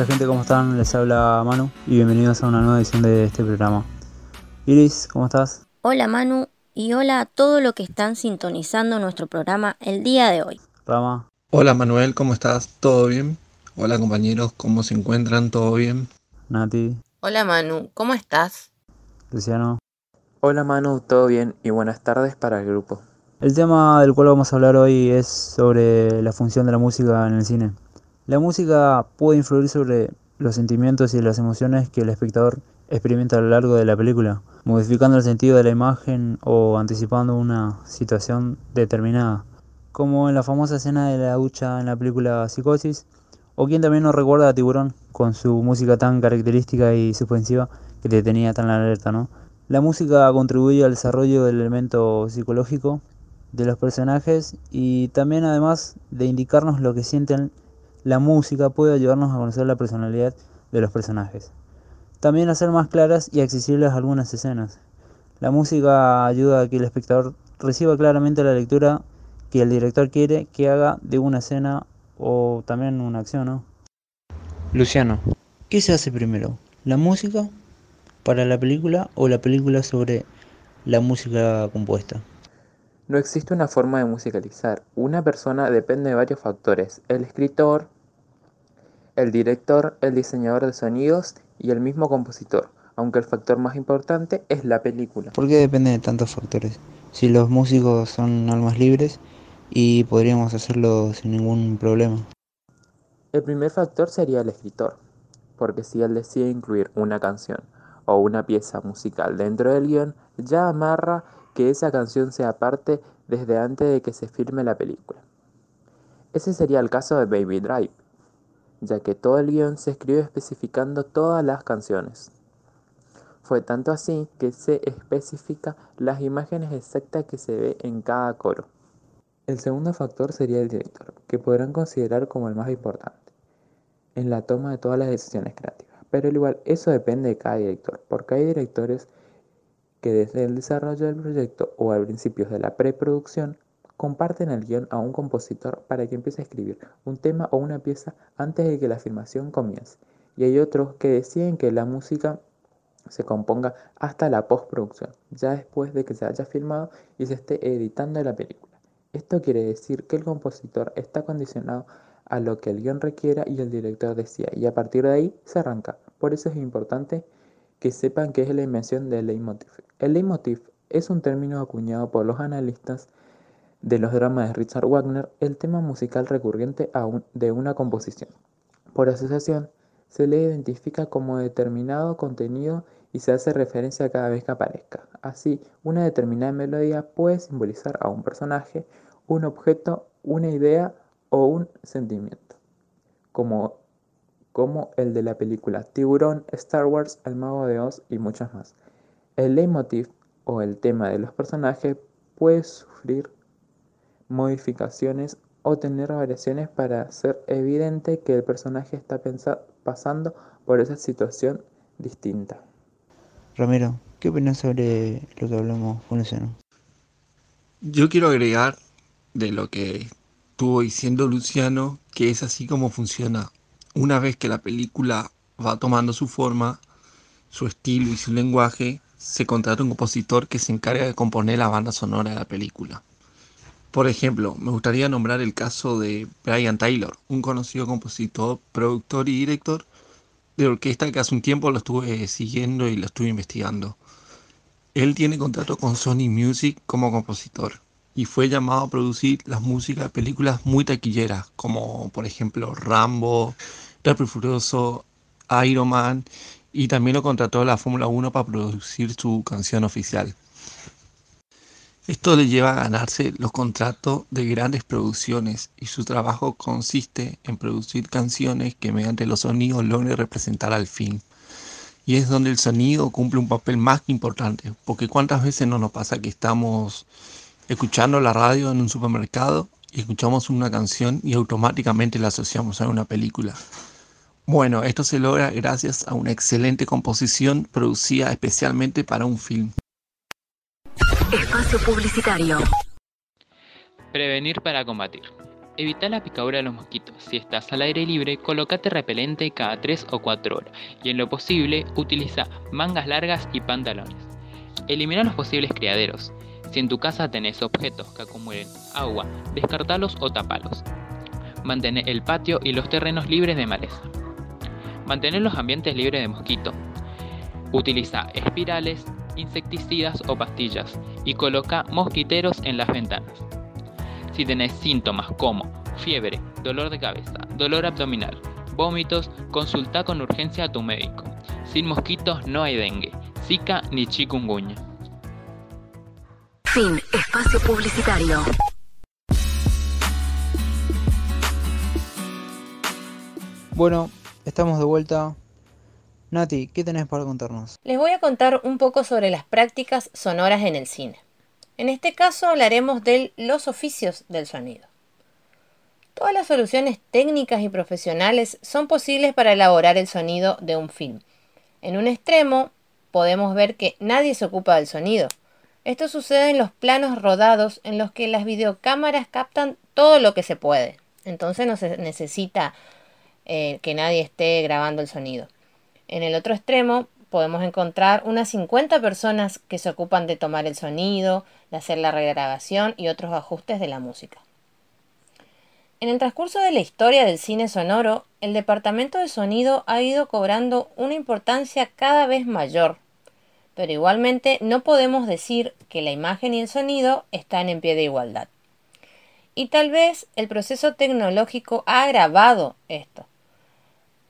Hola gente, ¿cómo están? Les habla Manu y bienvenidos a una nueva edición de este programa. Iris, ¿cómo estás? Hola Manu y hola a todos los que están sintonizando nuestro programa el día de hoy. Rama. Hola Manuel, ¿cómo estás? ¿Todo bien? Hola compañeros, ¿cómo se encuentran? ¿Todo bien? Nati. Hola Manu, ¿cómo estás? Luciano. Hola Manu, todo bien y buenas tardes para el grupo. El tema del cual vamos a hablar hoy es sobre la función de la música en el cine. La música puede influir sobre los sentimientos y las emociones que el espectador experimenta a lo largo de la película, modificando el sentido de la imagen o anticipando una situación determinada, como en la famosa escena de la ducha en la película Psicosis, o quien también nos recuerda a Tiburón con su música tan característica y suspensiva que te tenía tan alerta, ¿no? La música contribuye al desarrollo del elemento psicológico de los personajes y también además de indicarnos lo que sienten, la música puede ayudarnos a conocer la personalidad de los personajes. También hacer más claras y accesibles algunas escenas. La música ayuda a que el espectador reciba claramente la lectura que el director quiere que haga de una escena o también una acción, ¿no? Luciano, ¿qué se hace primero? ¿La música para la película o la película sobre la música compuesta? No existe una forma de musicalizar. Una persona depende de varios factores. El escritor, el director, el diseñador de sonidos y el mismo compositor. Aunque el factor más importante es la película. ¿Por qué depende de tantos factores? Si los músicos son almas libres y podríamos hacerlo sin ningún problema. El primer factor sería el escritor. Porque si él decide incluir una canción o una pieza musical dentro del guion, ya amarra que esa canción sea parte desde antes de que se firme la película. Ese sería el caso de Baby Drive, ya que todo el guion se escribió especificando todas las canciones. Fue tanto así que se especifica las imágenes exactas que se ve en cada coro. El segundo factor sería el director, que podrán considerar como el más importante en la toma de todas las decisiones creativas. Pero al igual, eso depende de cada director, porque hay directores que desde el desarrollo del proyecto o al principio de la preproducción comparten el guion a un compositor para que empiece a escribir un tema o una pieza antes de que la filmación comience. Y hay otros que deciden que la música se componga hasta la postproducción, ya después de que se haya filmado y se esté editando la película. Esto quiere decir que el compositor está condicionado a lo que el guion requiera y el director decía, y a partir de ahí se arranca. Por eso es importante que sepan qué es la invención del leitmotiv. El leitmotiv es un término acuñado por los analistas de los dramas de Richard Wagner, el tema musical recurrente de una composición. Por asociación, se le identifica como determinado contenido y se hace referencia cada vez que aparezca. Así, una determinada melodía puede simbolizar a un personaje, un objeto, una idea o un sentimiento, como, como el de la película Tiburón, Star Wars, El Mago de Oz y muchas más. El leitmotiv o el tema de los personajes puede sufrir modificaciones o tener variaciones para hacer evidente que el personaje está pasando por esa situación distinta. Ramiro, ¿qué opinas sobre lo que hablamos con Luciano? Yo quiero agregar de lo que estuvo diciendo Luciano, que es así como funciona. Una vez que la película va tomando su forma, su estilo y su lenguaje, se contrata un compositor que se encarga de componer la banda sonora de la película. Por ejemplo, me gustaría nombrar el caso de Brian Taylor, un conocido compositor, productor y director de orquesta que hace un tiempo lo estuve siguiendo y lo estuve investigando. Él tiene contrato con Sony Music como compositor y fue llamado a producir las músicas de películas muy taquilleras, como por ejemplo Rambo, Rápido Furioso, Iron Man y también lo contrató la Fórmula 1 para producir su canción oficial. Esto le lleva a ganarse los contratos de grandes producciones y su trabajo consiste en producir canciones que mediante los sonidos logren representar al film. Y es donde el sonido cumple un papel más importante, porque cuántas veces no nos pasa que estamos escuchando la radio en un supermercado y escuchamos una canción y automáticamente la asociamos a una película. Bueno, esto se logra gracias a una excelente composición producida especialmente para un film. Espacio publicitario. Prevenir para combatir. Evita la picadura de los mosquitos. Si estás al aire libre, colócate repelente cada 3 o 4 horas y en lo posible utiliza mangas largas y pantalones. Elimina los posibles criaderos. Si en tu casa tenés objetos que acumulen agua, descartalos o tapalos. Mantén el patio y los terrenos libres de maleza. Mantener los ambientes libres de mosquito. Utiliza espirales, insecticidas o pastillas y coloca mosquiteros en las ventanas. Si tenés síntomas como fiebre, dolor de cabeza, dolor abdominal, vómitos, consulta con urgencia a tu médico. Sin mosquitos no hay dengue, zika ni chikungunya. Fin. Espacio publicitario. Bueno, estamos de vuelta. Nati, ¿qué tenés para contarnos? Les voy a contar un poco sobre las prácticas sonoras en el cine. En este caso hablaremos de los oficios del sonido. Todas las soluciones técnicas y profesionales son posibles para elaborar el sonido de un film. En un extremo podemos ver que nadie se ocupa del sonido. Esto sucede en los planos rodados en los que las videocámaras captan todo lo que se puede. Entonces no se necesita eh, que nadie esté grabando el sonido. En el otro extremo podemos encontrar unas 50 personas que se ocupan de tomar el sonido, de hacer la regrabación y otros ajustes de la música. En el transcurso de la historia del cine sonoro, el departamento de sonido ha ido cobrando una importancia cada vez mayor, pero igualmente no podemos decir que la imagen y el sonido están en pie de igualdad. Y tal vez el proceso tecnológico ha agravado esto,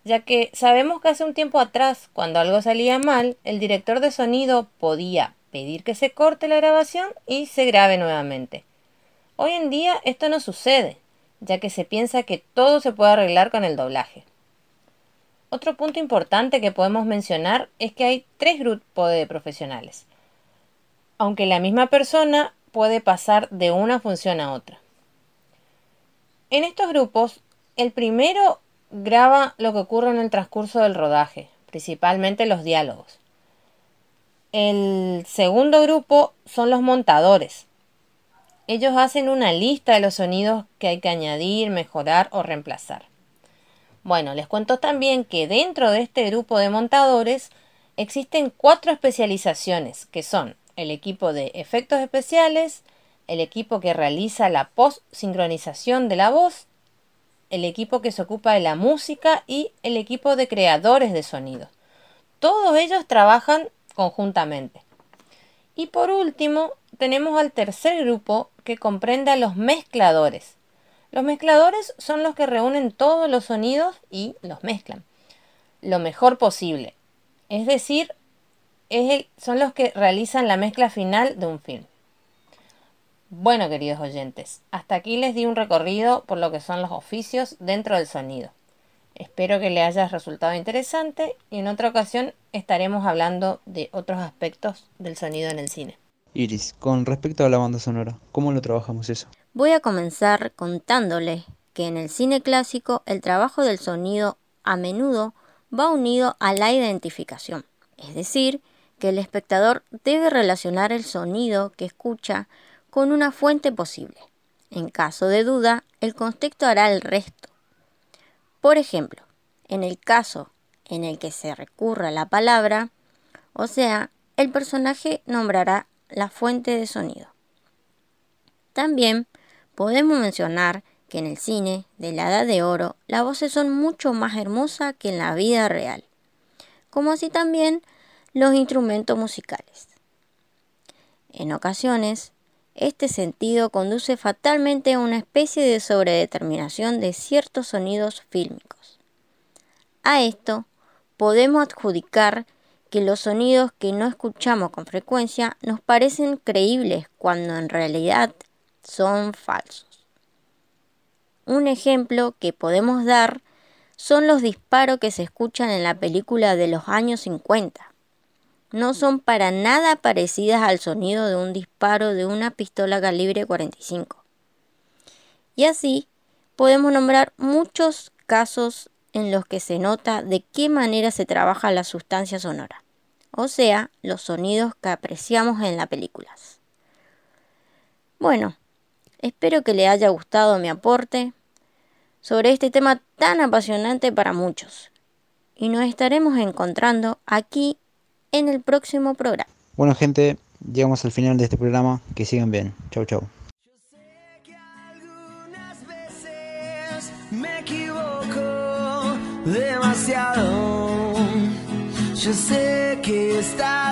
ya que sabemos que hace un tiempo atrás, cuando algo salía mal, el director de sonido podía pedir que se corte la grabación y se grabe nuevamente. Hoy en día esto no sucede, ya que se piensa que todo se puede arreglar con el doblaje. Otro punto importante que podemos mencionar es que hay tres grupos de profesionales, aunque la misma persona puede pasar de una función a otra. En estos grupos, el primero graba lo que ocurre en el transcurso del rodaje, principalmente los diálogos. El segundo grupo son los montadores. Ellos hacen una lista de los sonidos que hay que añadir, mejorar o reemplazar. Bueno, les cuento también que dentro de este grupo de montadores existen cuatro especializaciones, que son el equipo de efectos especiales, el equipo que realiza la post-sincronización de la voz el equipo que se ocupa de la música y el equipo de creadores de sonido. Todos ellos trabajan conjuntamente. Y por último, tenemos al tercer grupo que comprende a los mezcladores. Los mezcladores son los que reúnen todos los sonidos y los mezclan lo mejor posible. Es decir, son los que realizan la mezcla final de un film. Bueno, queridos oyentes, hasta aquí les di un recorrido por lo que son los oficios dentro del sonido. Espero que les haya resultado interesante y en otra ocasión estaremos hablando de otros aspectos del sonido en el cine. Iris, con respecto a la banda sonora, ¿cómo lo trabajamos eso? Voy a comenzar contándoles que en el cine clásico el trabajo del sonido a menudo va unido a la identificación, es decir, que el espectador debe relacionar el sonido que escucha con una fuente posible. En caso de duda, el contexto hará el resto. Por ejemplo, en el caso en el que se recurra la palabra, o sea, el personaje nombrará la fuente de sonido. También podemos mencionar que en el cine de la Edad de Oro las voces son mucho más hermosas que en la vida real, como así también los instrumentos musicales. En ocasiones, este sentido conduce fatalmente a una especie de sobredeterminación de ciertos sonidos fílmicos. A esto podemos adjudicar que los sonidos que no escuchamos con frecuencia nos parecen creíbles cuando en realidad son falsos. Un ejemplo que podemos dar son los disparos que se escuchan en la película de los años 50 no son para nada parecidas al sonido de un disparo de una pistola calibre 45. Y así podemos nombrar muchos casos en los que se nota de qué manera se trabaja la sustancia sonora, o sea, los sonidos que apreciamos en las películas. Bueno, espero que le haya gustado mi aporte. sobre este tema tan apasionante para muchos. Y nos estaremos encontrando aquí en el próximo programa. Bueno gente, llegamos al final de este programa. Que sigan bien. Chau chau. me equivoco demasiado. Yo sé que está